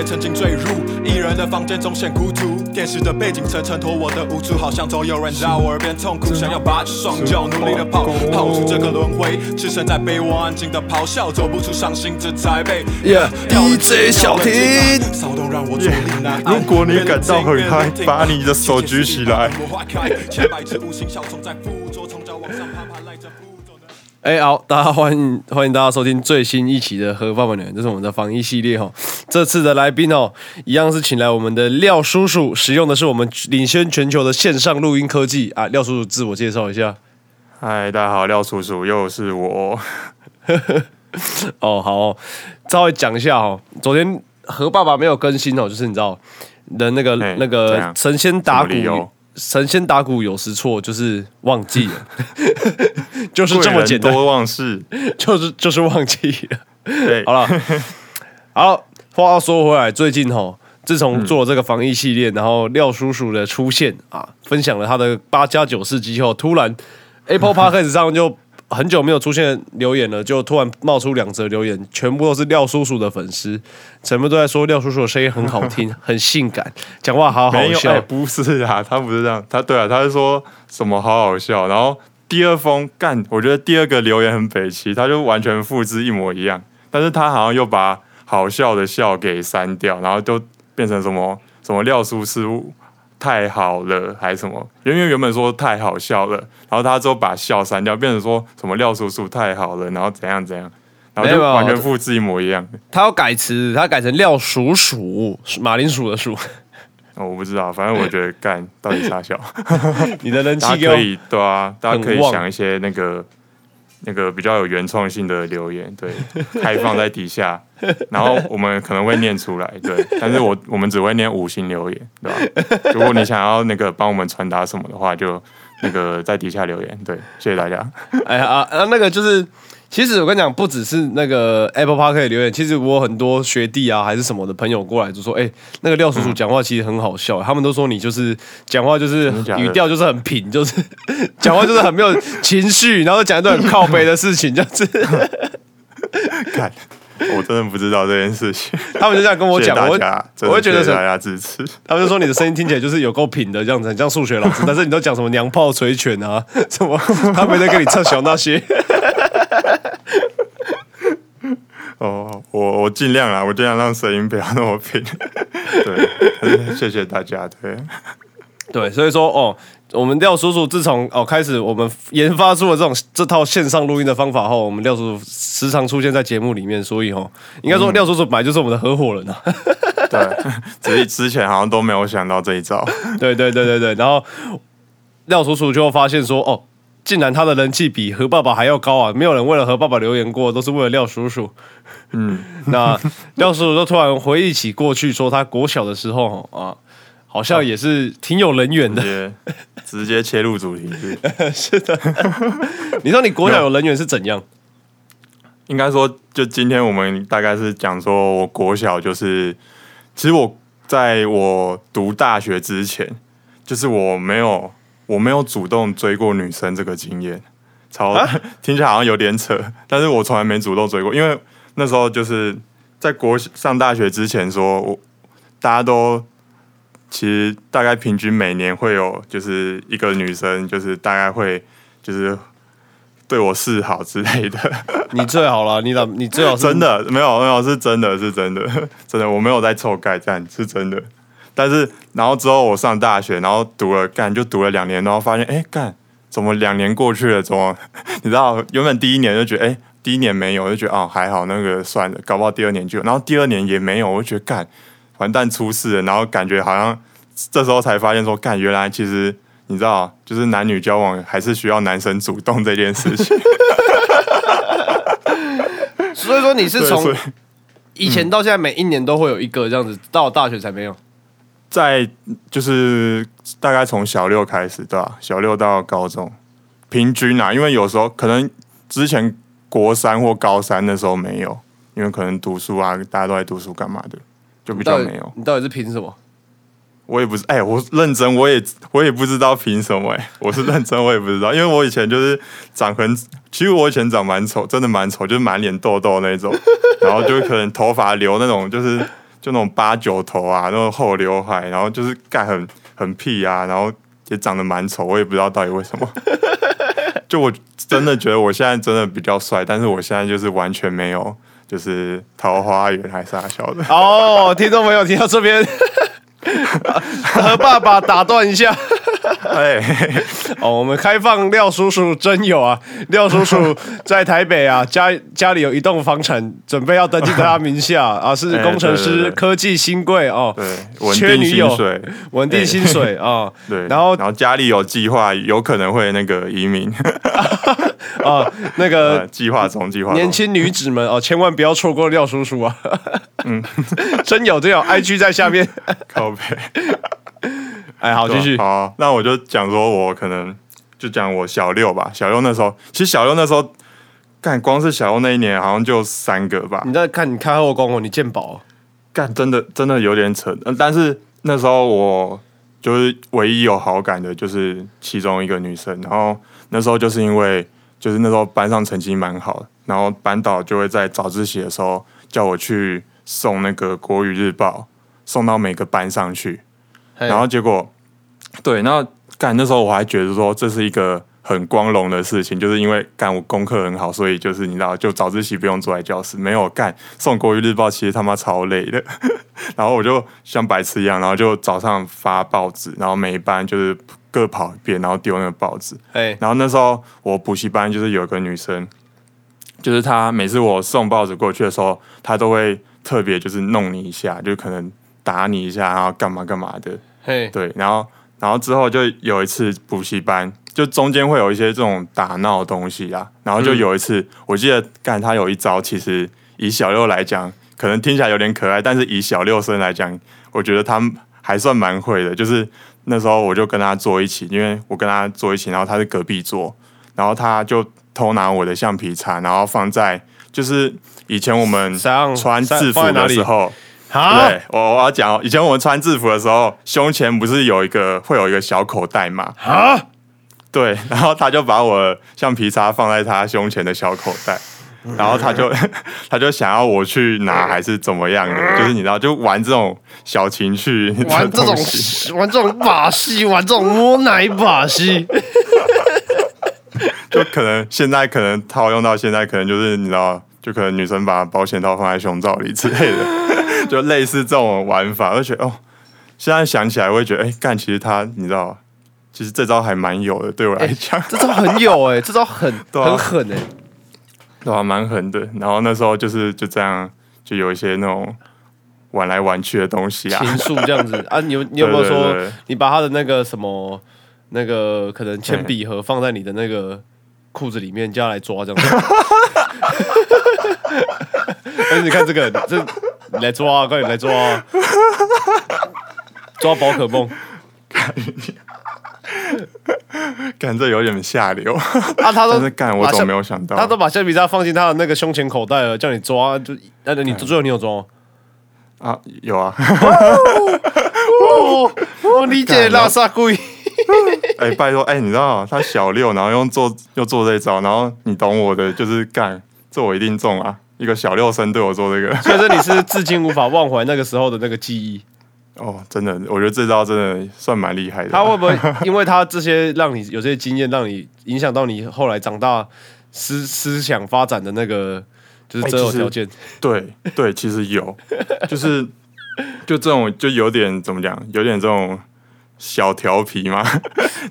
也曾经坠入一人的房间中显孤独。电视的背景层衬托我的无助，好像总有人在我耳边痛苦，想要拔起双脚努力的跑，跑出这个轮回。置身在被窝安静的咆哮，走不出伤心这才被。DJ 小婷骚动让我坐立难安。如果你感到很嗨把你的手举起来。哎、好，大家欢迎欢迎大家收听最新一期的《和爸爸女人》，这是我们的防疫系列哈。这次的来宾哦，一样是请来我们的廖叔叔，使用的是我们领先全球的线上录音科技啊。廖叔叔自我介绍一下。嗨，大家好，廖叔叔，又是我。哦，好哦稍微讲一下哦。昨天何爸爸没有更新哦，就是你知道的那个哎那个神仙打鼓神仙打鼓有时错，就是忘记了，就是这么简单，多忘事。就是就是忘记了。对，好了，好，话又说回来，最近哈，自从做了这个防疫系列，然后廖叔叔的出现啊，分享了他的八加九世纪后，突然 Apple Podcast 上就很久没有出现留言了，就突然冒出两则留言，全部都是廖叔叔的粉丝，全部都在说廖叔叔的声音很好听，很性感，讲话好好笑哎、。不是啊，他不是这样，他对啊，他是说什么好好笑，然后第二封干，我觉得第二个留言很北齐，他就完全复制一模一样，但是他好像又把好笑的笑给删掉，然后就变成什么什么廖叔师傅太好了还是什么，因为原本说太好笑了，然后他之后把笑删掉，变成说什么廖叔叔太好了，然后怎样怎样，然后就完全复制一模一样。他要改词，他改成廖叔叔，马铃薯的薯。哦 我不知道，反正我觉得干到底啥笑。你的人大气可以对啊，大家可以想一些那个那个比较有原创性的留言，对，开放在底下，然后我们可能会念出来，对，但是我我们只会念五星留言，对吧？如果你想要那个帮我们传达什么的话，就那个在底下留言，对，谢谢大家。哎呀啊啊，那个就是，其实我跟你讲，不只是那个 Apple Park 可以留言，其实我很多学弟啊，还是什么的朋友过来就说，哎、那个廖叔叔讲话其实很好笑，他们都说你就是讲话就是语调就是很平，就是 讲话就是很没有情绪，然后讲一段很靠背的事情，这样子，看，我真的不知道这件事情，他们就这样跟我讲，我我会觉得是大家支持。他们就说你的声音听起来就是有够平的这样子，很像数学老师，但是你都讲什么娘炮捶拳啊，什么他没在跟你唱小那些。哦，我我尽量啦，我尽量让声音不要那么平。对，谢谢大家。对，对，所以说哦，我们廖叔叔自从哦开始我们研发出了这种这套线上录音的方法后，我们廖叔叔时常出现在节目里面，所以哦，应该说廖叔叔本来就是我们的合伙人啊。对，只是之前好像都没有想到这一招。对对对对对，然后廖叔叔就发现说哦。竟然他的人气比何爸爸还要高啊！没有人为了何爸爸留言过，都是为了廖叔叔。嗯，那廖叔叔就突然回忆起过去，说他国小的时候啊，好像也是挺有人缘的直。接直接切入主题是，是的，你说你国小有人缘是怎样？应该说，就今天我们大概是讲说，我国小就是，其实我在我读大学之前，就是我没有我没有主动追过女生这个经验，超、听起来好像有点扯，但是我从来没主动追过，因为那时候就是在国上大学之前说，我大家都其实大概平均每年会有就是一个女生，就是大概会就是对我示好之类的。你最好了，你老你最好是真的没有没有是真的是真的真的我没有在臭盖站是真的，但是然后之后我上大学，然后读了干就读了两年，然后发现哎干怎么两年过去了，怎么？你知道原本第一年就觉得哎第一年没有就觉得哦还好那个算了，搞不好第二年就有，然后第二年也没有，我就觉得干完蛋出事了，然后感觉好像这时候才发现说干原来其实。你知道，就是男女交往还是需要男生主动这件事情。所以说你是，从以以前到现在每一年都会有一个这样子，到大学才没有。在就是大概从小六开始，对吧、小六到高中，平均啊，因为有时候可能之前国三或高三的时候没有，因为可能读书啊，大家都在读书干嘛的，就比较没有。你到底是凭什么？我也不是，哎、我认真，我也我也不知道凭什么、哎，我是认真，我也不知道，因为我以前就是长很，其实我以前长蛮丑，真的蛮丑，就是满脸痘痘那种，然后就可能头发留那种就是就那种八九头啊，那种厚刘海，然后就是盖很很屁啊，然后也长得蛮丑，我也不知道到底为什么。就我真的觉得我现在真的比较帅，但是我现在就是完全没有，就是桃花源还是啥小的。哦，听众朋友听到这边，和爸爸打断一下。哎，哦，我们开放廖叔叔真有啊！廖叔叔 在台北啊，家家里有一栋房产，准备要登记在他名下 啊，是工程师，哎对对对科技新贵哦，对，缺女友稳定薪水啊。对，然后然后家里有计划，有可能会那个移民，啊，那 呃，个计划中，计划年轻女子们哦，千万不要错过廖叔叔啊！嗯，真有真有，IG 在下面。靠背。哎，好，继续好。啊，那我就讲说，我可能就讲我小六吧。小六那时候，其实小六那时候，干光是小六那一年好像就三个吧，你在看你开后宫哦，你鉴宝哦干真的真的有点扯。嗯，但是那时候我就是唯一有好感的，就是其中一个女生。然后那时候就是因为就是那时候班上成绩蛮好的，然后班导就会在早自习的时候叫我去送那个国语日报，送到每个班上去。然后结果，对，然后干那时候我还觉得说这是一个很光荣的事情，就是因为干我功课很好，所以就是你知道，就早自习不用坐在教室，没有干送国语日报，其实他妈超累的。然后我就像白痴一样，然后就早上发报纸，然后每一班就是各跑一遍，然后丢那个报纸。哎，然后那时候我补习班就是有一个女生，就是她每次我送报纸过去的时候，她都会特别就是弄你一下，就可能打你一下，然后干嘛干嘛的。嘿，对，然后然后之后就有一次补习班，就中间会有一些这种打闹的东西啊，然后就有一次，我记得干他有一招，其实以小六来讲，可能听起来有点可爱，但是以小六生来讲，我觉得他还算蛮会的。就是那时候我就跟他坐一起，因为我跟他坐一起，然后他是隔壁桌，然后他就偷拿我的橡皮擦，然后放在就是以前我们穿制服的时候。啊，对，我我要讲哦，以前我们穿制服的时候，胸前不是有一个会有一个小口袋嘛？啊，对，然后他就把我橡皮擦放在他胸前的小口袋，然后他就 他就想要我去拿还是怎么样的，就是你知道，就玩这种小情趣玩这种 玩这种把戏，玩这种摸奶把戏，就可能现在可能套用到现在，可能就是你知道，就可能女生把保险套放在胸罩里之类的，就类似这种玩法，而且哦，现在想起来我会觉得，哎，干，其实他你知道，其实这招还蛮有的，对我来讲，这招很有哎，这招很 很狠哎，对啊，蛮狠的。然后那时候就是就这样，就有一些那种玩来玩去的东西啊，情愫这样子。啊，你有你有没有说对你把他的那个什么那个可能铅笔盒放在你的那个裤子里面，叫他来抓这样子？但是你看这个，这你来抓啊，快点来抓啊！抓宝可梦 干这有点下流，啊，他都 是干我总没有想到，他都把橡皮擦放进他的那个胸前口袋了，叫你抓，就那你最后你有抓吗？啊有啊，哦，我理解拉萨龟。哎、拜托，哎、你知道他小六，然后用做又做这一招，然后你懂我的，就是干，这我一定中啊！一个小六生对我做这个，所以说你是至今无法忘怀那个时候的那个记忆。哦，真的，我觉得这招真的算蛮厉害的。他会不会因为他这些让你有这些经验，让你影响到你后来长大思思想发展的那个就是择偶条件？对对，其实有，就是就这种就有点怎么讲，有点这种小调皮嘛，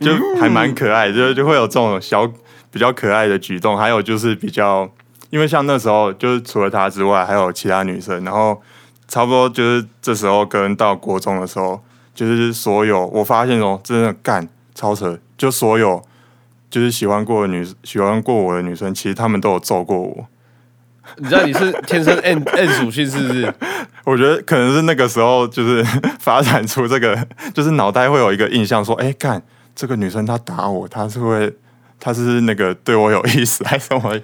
就还蛮可爱，就就会有这种小比较可爱的举动，还有就是比较，因为像那时候就是除了他之外，还有其他女生，然后差不多就是这时候跟到国中的时候，就是所有我发现哦，真的干超扯，就所有就是喜欢过的女喜欢过我的女生，其实她们都有揍过我。你知道你是天生 N N 属性是不是？我觉得可能是那个时候，就是发展出这个，就是脑袋会有一个印象，说，哎、干这个女生她打我，她是会，她是那个对我有意思，还是什么？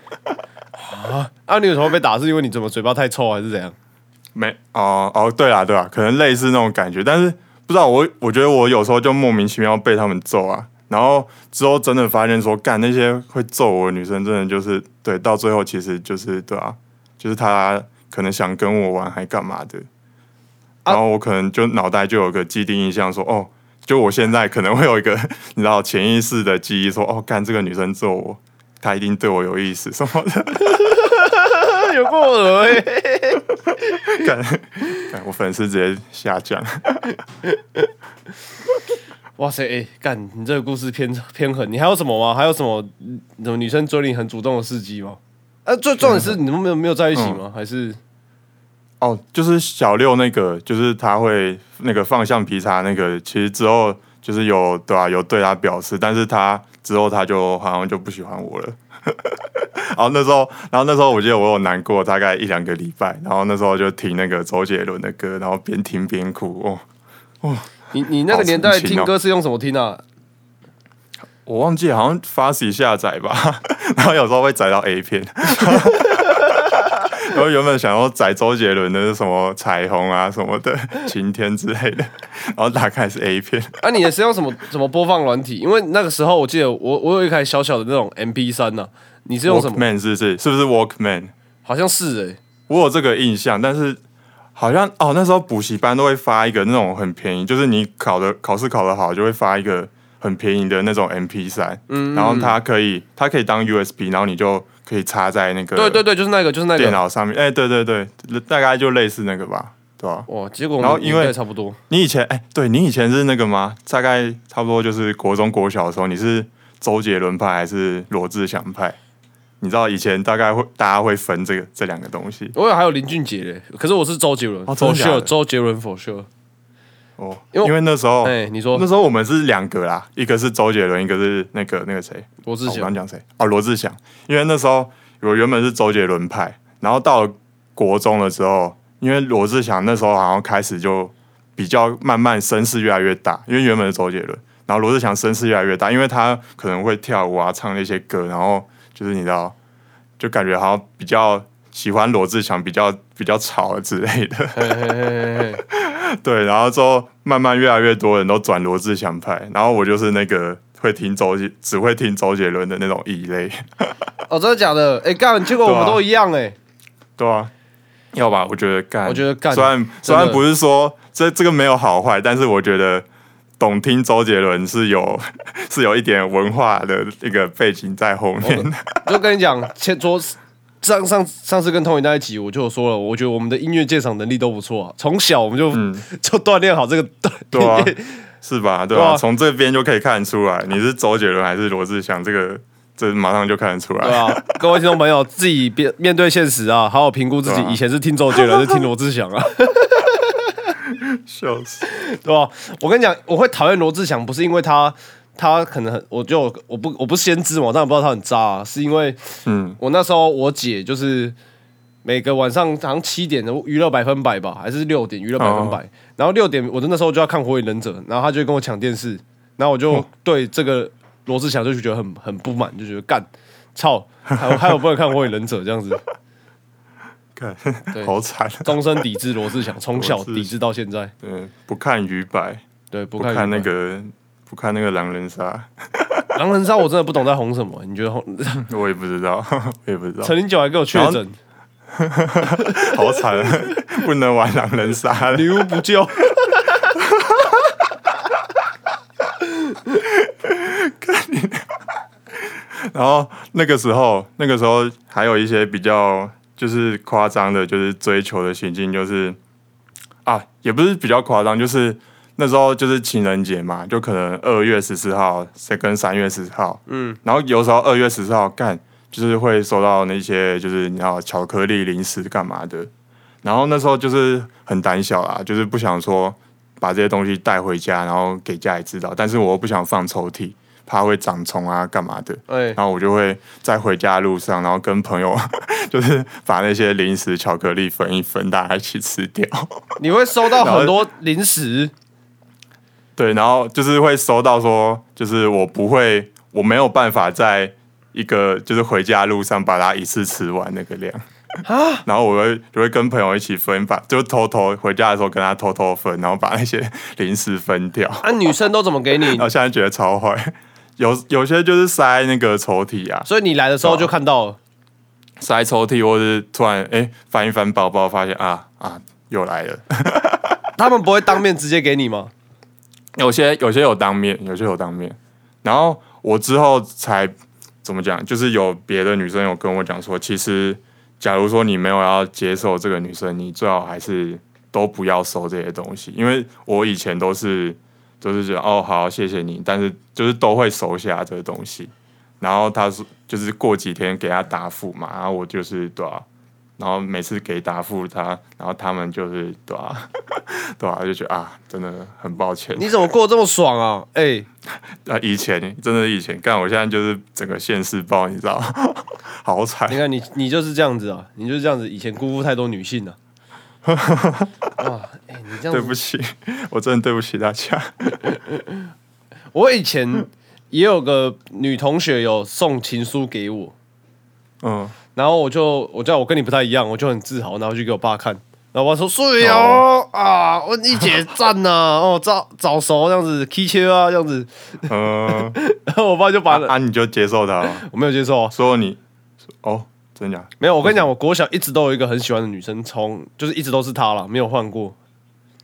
啊，你有时候被打？是因为你怎么嘴巴太臭还是怎样？没哦哦，对啦对啦，可能类似那种感觉，但是不知道我，我觉得我有时候就莫名其妙被他们揍啊，然后之后真的发现说，干那些会揍我的女生，真的就是对，到最后其实就是对啊，就是她可能想跟我玩还干嘛的，然后我可能就脑袋就有个既定印象说，哦，就我现在可能会有一个 你知道潜意识的记忆说，哦，干这个女生揍我，她一定对我有意思什么的，有过恶哎、干干我粉丝直接下降。哇塞，哎、干，你这个故事偏偏狠，你还有什么吗？还有什么嗯什么女生追你很主动的事迹吗？啊，最重点是你们没有没有在一起吗？还是哦，就是小六那个，就是他会那个放橡皮擦那个，其实之后就是有对啊，有对他表示，但是他之后他就好像就不喜欢我了。然后那时候，然后那时候我记得我有难过大概一两个礼拜，然后那时候就听那个周杰伦的歌，然后边听边哭哦。你你那个年代听歌是用什么听啊？我忘记好像 Fast 下载吧，然后有时候会载到 A 片，然后原本想要载周杰伦的什么彩虹啊什么的晴天之类的，然后打开是 A 片，啊，你的是用什么什么播放软体？因为那个时候我记得我我有一台小小的那种 MP 三呢，你是用什么？Walkman 是不是？是不是 Walkman？好像是哎、我有这个印象，但是好像哦，那时候补习班都会发一个那种很便宜，就是你考的考试考得好，就会发一个很便宜的那种 MP 三，嗯，然后它可以它可以当 USB，然后你就可以插在那个对对对，就是那个就是那电。脑上面，哎、对对对，大概就类似那个吧，对吧、哇，结果然后因为差不多。你以前哎、对你以前是那个吗？大概差不多就是国中国小的时候，你是周杰伦派还是罗志祥派？你知道以前大概会大家会分这个这两个东西我有还有林俊杰嘞，可是我是周杰伦、哦 f o 真 r 的假 sure，周杰伦 for sure。哦，因为因为那时候哎、你说那时候我们是两个啦，一个是周杰伦，一个是那个那个谁，罗志祥刚讲谁？哦，罗志祥。因为那时候我原本是周杰伦派，然后到了国中的时候，因为罗志祥那时候好像开始就比较慢慢声势越来越大，因为原本是周杰伦，然后罗志祥声势越来越大，因为他可能会跳舞啊，唱那些歌，然后就是你知道，就感觉好像比较喜欢罗志祥，比较比较吵之类的。嘿嘿嘿嘿嘿，对，然后之后慢慢越来越多人都转罗志祥派，然后我就是那个会听周杰只会听周杰伦的那种异类，哦，真的假的？哎、干，结果我们都一样哎、对啊，要吧？我觉得干，我觉得干虽然虽然不是说这这个没有好坏，但是我觉得懂听周杰伦是有 是有一点文化的一个背景在后面。就跟你讲，前昨上上上次跟 Tony 那一集，我就说了，我觉得我们的音乐鉴赏能力都不错啊，从小我们就、就锻炼好这个锻 对啊炼。是吧？对吧？从这边就可以看得出来，你是周杰伦还是罗志祥，这个这马上就看得出来。对啊，各位听众朋友，自己面面对现实啊，好好评估自己以前是听周杰伦，还是听罗志祥啊，笑死！对吧？我跟你讲，我会讨厌罗志祥，不是因为他他可能很，我就我不我不先知嘛，我当然不知道他很渣、啊，是因为嗯，我那时候我姐就是每个晚上好像七点的娱乐百分百吧，还是六点娱乐百分百，然后六点我那时候就要看火影忍者，然后他就跟我抢电视，然后我就对这个罗志祥就觉得很很不满，就觉得干操，还有还有不能看火影忍者这样子，看 好惨。终身抵制罗志祥，从小抵制到现在，对，不看鱼白，对，不不看那个，不看那个狼人杀，狼人杀，我真的不懂在红什么，你觉得红？我也不知道，我也不知道，陈林九还给我确诊，好惨，啊不能玩狼人杀了。女巫不救。然后那个时候，那个时候还有一些比较就是夸张的，就是追求的行径，就是啊，也不是比较夸张，就是那时候就是情人节嘛，就可能二月十四号跟三月十四号，嗯，然后有时候二月十四号干，就是会收到那些就是你知道巧克力、零食干嘛的，然后那时候就是很胆小啦，就是不想说把这些东西带回家，然后给家里知道，但是我又不想放抽屉。怕会长虫啊，干嘛的？哎，然后我就会在回家的路上，然后跟朋友 就是把那些零食、巧克力分一分，大家一起吃掉。你会收到很多零食，对，然后就是会收到说，就是我不会，我没有办法在一个就是回家的路上把它一次吃完那个量。然后我会就会跟朋友一起分，把就偷偷回家的时候跟他偷偷分，然后把那些零食分掉。啊，女生都怎么给你然？后现在觉得超坏，有有些就是塞那个抽屉啊，所以你来的时候就看到了，塞抽屉，或是突然哎、翻一翻包包，发现啊啊又来了，他们不会当面直接给你吗？有些有些有当面，有些有当面。然后我之后才怎么讲，就是有别的女生有跟我讲说，其实假如说你没有要接受这个女生，你最好还是都不要收这些东西，因为我以前都是都是觉得哦好谢谢你，但是就是都会收下这个东西。然后他说就是过几天给他答复嘛，然后我就是对啊，然后每次给答复他，然后他们就是对啊，对啊，就觉得啊真的很抱歉。你怎么过得这么爽啊？哎、啊，以前真的以前干，我现在就是整个现世报，你知道，好惨你。看你你就是这样子啊，你就是这样子，以前辜负太多女性了、哇，哎、你这样，对不起，我真的对不起大家。我以前也有个女同学有送情书给我，嗯，然后我就我叫我跟你不太一样，我就很自豪，然后去给我爸看，然后我爸说睡哦。啊，我一姐赞呐、哦早早熟这样子，K 切啊这样子，嗯，然后我爸就把、啊，你就接受他了，我没有接受啊，说你哦，真假？没有，我跟你讲，我国小一直都有一个很喜欢的女生，从就是一直都是她了，没有换过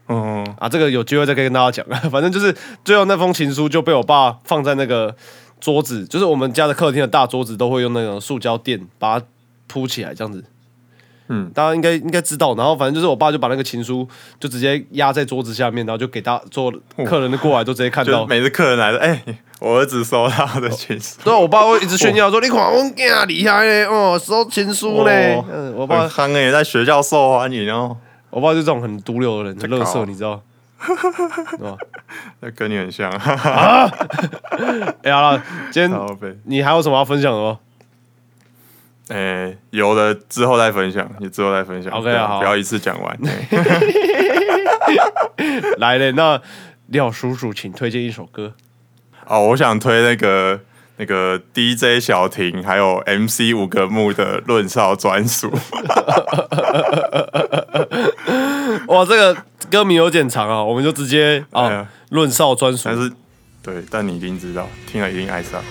嗯，啊。这个有机会再可以跟大家讲。反正就是最后那封情书就被我爸放在那个桌子，就是我们家的客厅的大桌子，都会用那种塑胶垫把它铺起来，这样子。嗯大家应该应该知道。然后反正就是我爸就把那个情书就直接压在桌子下面，然后就给大做客人的过来都直接看到。每次客人来了，哎、我儿子收到的情书，对啊，我爸会一直炫耀说：“你看我囝厉害嘞，哦，收情书嘞。哦嗯，我爸很夯哎，在学校受欢迎哦，我爸就这种很毒瘤的人，很乐色，你知道？对吧？那跟你很像，哎呀，今天。你还有什么要分享的吗？哎、有的之后再分享，你之后再分享。OK 好不要一次讲完。哎 来嘞，那廖叔叔，请推荐一首歌。哦，我想推那个那个 DJ 小婷还有 MC 五个木的论少专属。哇，这个歌名有点长啊，我们就直接啊论少专属但。是对，但你一定知道，听了一定爱上。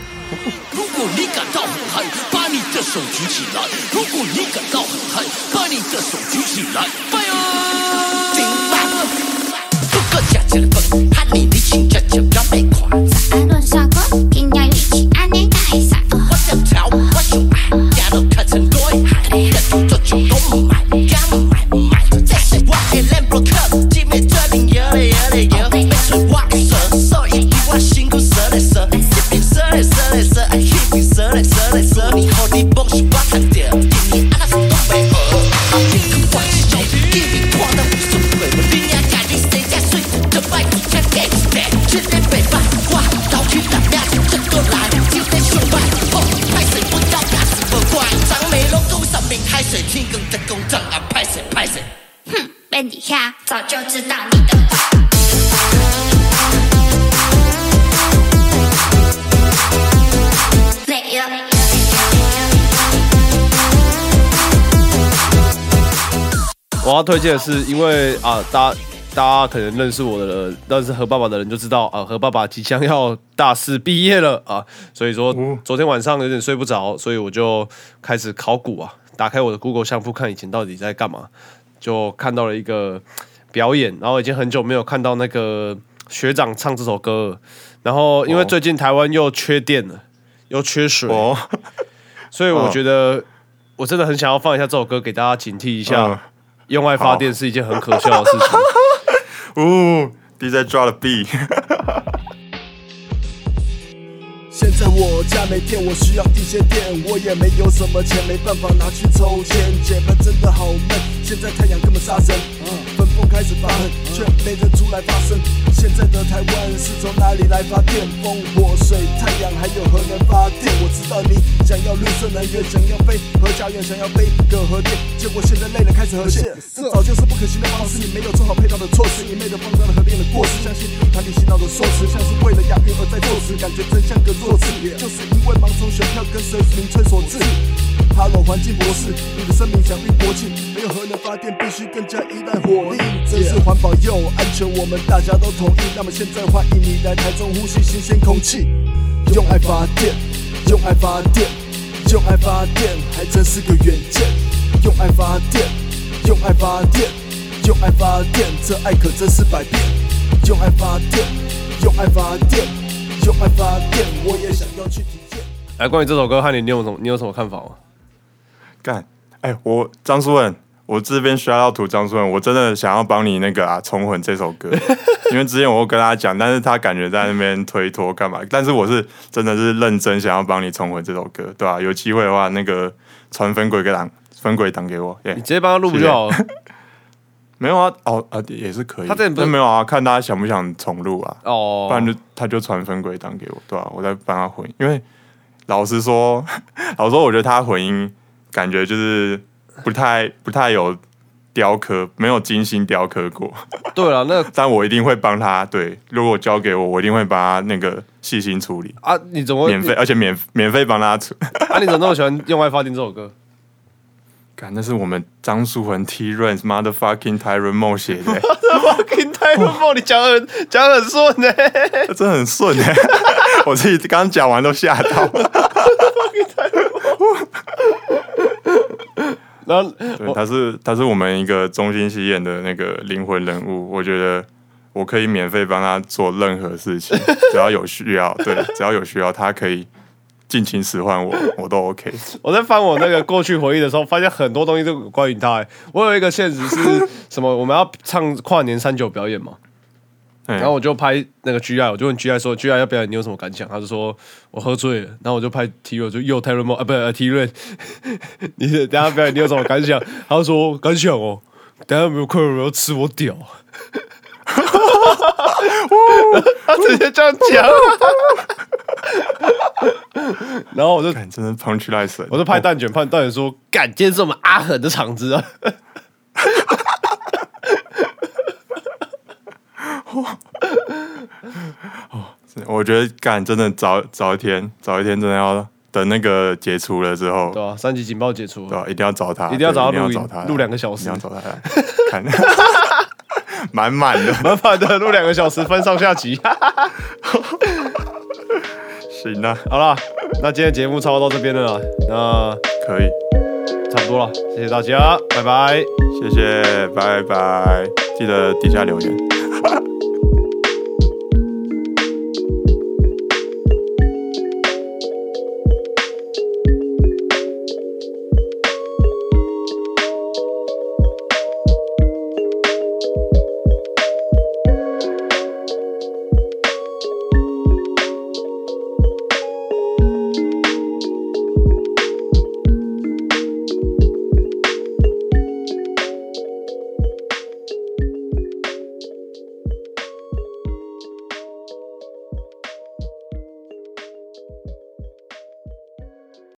如果你感到很你的手举起来；如果你感到很嗨，把你的手举起来。Fire！顶吧！不，喊你你请吃吃敢被看在。安论傻要推荐的是，因为啊，大家大家可能认识我的人，认识何爸爸的人就知道啊，何爸爸即将要大四毕业了啊，所以说昨天晚上有点睡不着，所以我就开始考古啊，打开我的 Google 相簿看以前到底在干嘛，就看到了一个表演，然后已经很久没有看到那个学长唱这首歌了，然后因为哦最近台湾又缺电了，又缺水，哦，所以我觉得我真的很想要放一下这首歌给大家警惕一下。嗯用爱发电是一件很可笑的事情。哦，DJ 抓了 B，现 在我家没电，我需要一些电，我也没有什么钱，没办法拿去抽签。解闷真的好闷，现在太阳根本杀生，分风开始发狠，却没人出来发声。现在的台湾是从哪里来发电？风、火、水、太阳，还有核能发电。我知道你想要绿色能源，想要飞核家园，想要飞个核电，结果现在累了开始核线，这早就是不可行的方式。你没有做好配套的措施，你昧的放大了核电的过失，相信团体洗脑的说辞，像是为了押韵而在作词，感觉真像个弱智，就是因为盲从选票跟神民粹所致。哈喽，环境博士，你的生命享誉国际，没有核能发电，必须更加依赖火力。真是环保又安全，我们大家都同意。那么现在欢迎你来台中呼吸新鲜空气，用爱发电，用爱发电，用爱发电，还真是个远见。用爱发电，用爱发电，用用爱发电，这爱可真是百变。用爱发电，用爱发电，用爱发电，我也想要去体验。来，关于这首歌，汉林，你有什么你有什么看法吗？干，哎，我张书文，我这边需要图张书文，我真的想要帮你那个啊重混这首歌，因为之前我有跟他讲，但是他感觉在那边推脱干嘛？但是我是真的是认真想要帮你重混这首歌，对吧、有机会的话，那个传分轨给党分轨档给我，耶、你直接帮他录不就好了？没有啊，哦啊也是可以，他之前不没有啊，看他想不想重录啊，哦，不然就他就传分轨档给我，对吧、我再帮他混，因为老实说，老实说，我觉得他混音感觉就是不太 不太有雕刻，没有精心雕刻过。对了，那 但我一定会帮他，对，如果交给我，我一定会帮他那个细心处理，啊，你怎么免费，而且免免费帮他处。啊？你怎么那么喜欢《用爱发电》这首歌？干，那是我们张淑文 T Rain motherfucking Tyron Mo 写的、Fucking 太梦，你讲得很讲得很顺呢。真的很顺哎、我自己刚讲完都吓到。然后对，他是他是我们一个中心戏院的那个灵魂人物，我觉得我可以免费帮他做任何事情，只要有需要，对，只要有需要，他可以尽情使唤我，我都 OK。我在翻我那个过去回忆的时候，发现很多东西都关于他、欸。我有一个现实是什么？我们要唱跨年三九表演嘛，然然后我就拍那个 GI，我就问 GI 说：“GI 要表演，你有什么感想？”他就说：“我喝醉了。”然后我就拍 T 瑞，就又泰瑞梦啊，不是、呃、T 瑞，你等下表演你有什么感想？他就说：“感想哦，等下有没有客人要吃我屌。” 他直接这样讲，然后我就干真的 punch line 神，我就拍蛋卷，拍蛋卷说：“干，今天是我们阿狠的场子啊！” 我觉得干真的早早一天，早一天真的要等那个解除了之后，对啊、三级警报解除对啊？一定要找他，一定要找他对录音一定要找他录两个小时一定要找他来看，满满的。满满的录两个小时，分上下集。行啊，好了，那今天节目差不多到这边了啦，那可以，差不多了，谢谢大家，拜拜。谢谢，拜拜，记得底下留言。